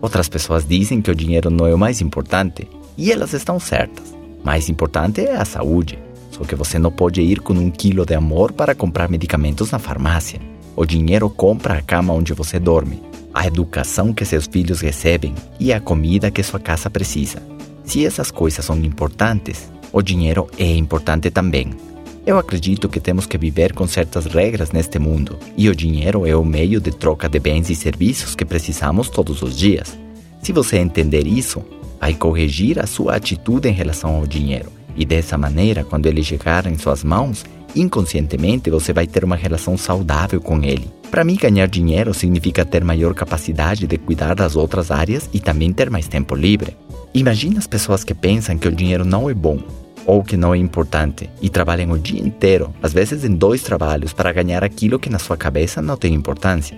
Outras pessoas dizem que o dinheiro não é o mais importante, e elas estão certas. Mais importante é a saúde. Só que você não pode ir com um quilo de amor para comprar medicamentos na farmácia. O dinheiro compra a cama onde você dorme, a educação que seus filhos recebem e a comida que sua casa precisa. Se essas coisas são importantes, o dinheiro é importante também. Eu acredito que temos que viver com certas regras neste mundo, e o dinheiro é o meio de troca de bens e serviços que precisamos todos os dias. Se você entender isso, vai corrigir a sua atitude em relação ao dinheiro, e dessa maneira, quando ele chegar em suas mãos, inconscientemente você vai ter uma relação saudável com ele. Para mim, ganhar dinheiro significa ter maior capacidade de cuidar das outras áreas e também ter mais tempo livre. Imagina as pessoas que pensam que o dinheiro não é bom ou que não é importante e trabalham o dia inteiro, às vezes em dois trabalhos, para ganhar aquilo que na sua cabeça não tem importância.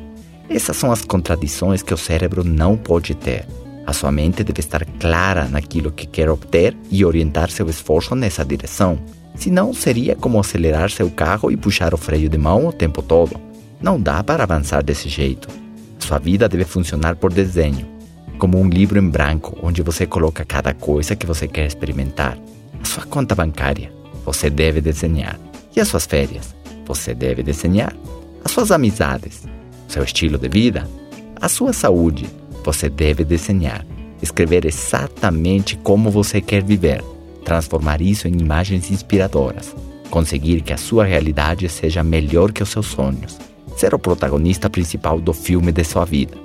Essas são as contradições que o cérebro não pode ter. A sua mente deve estar clara naquilo que quer obter e orientar seu esforço nessa direção. Senão, seria como acelerar seu carro e puxar o freio de mão o tempo todo. Não dá para avançar desse jeito. Sua vida deve funcionar por desenho, como um livro em branco onde você coloca cada coisa que você quer experimentar. Sua conta bancária, você deve desenhar. E as suas férias, você deve desenhar. As suas amizades, seu estilo de vida, a sua saúde, você deve desenhar. Escrever exatamente como você quer viver transformar isso em imagens inspiradoras, conseguir que a sua realidade seja melhor que os seus sonhos, ser o protagonista principal do filme de sua vida.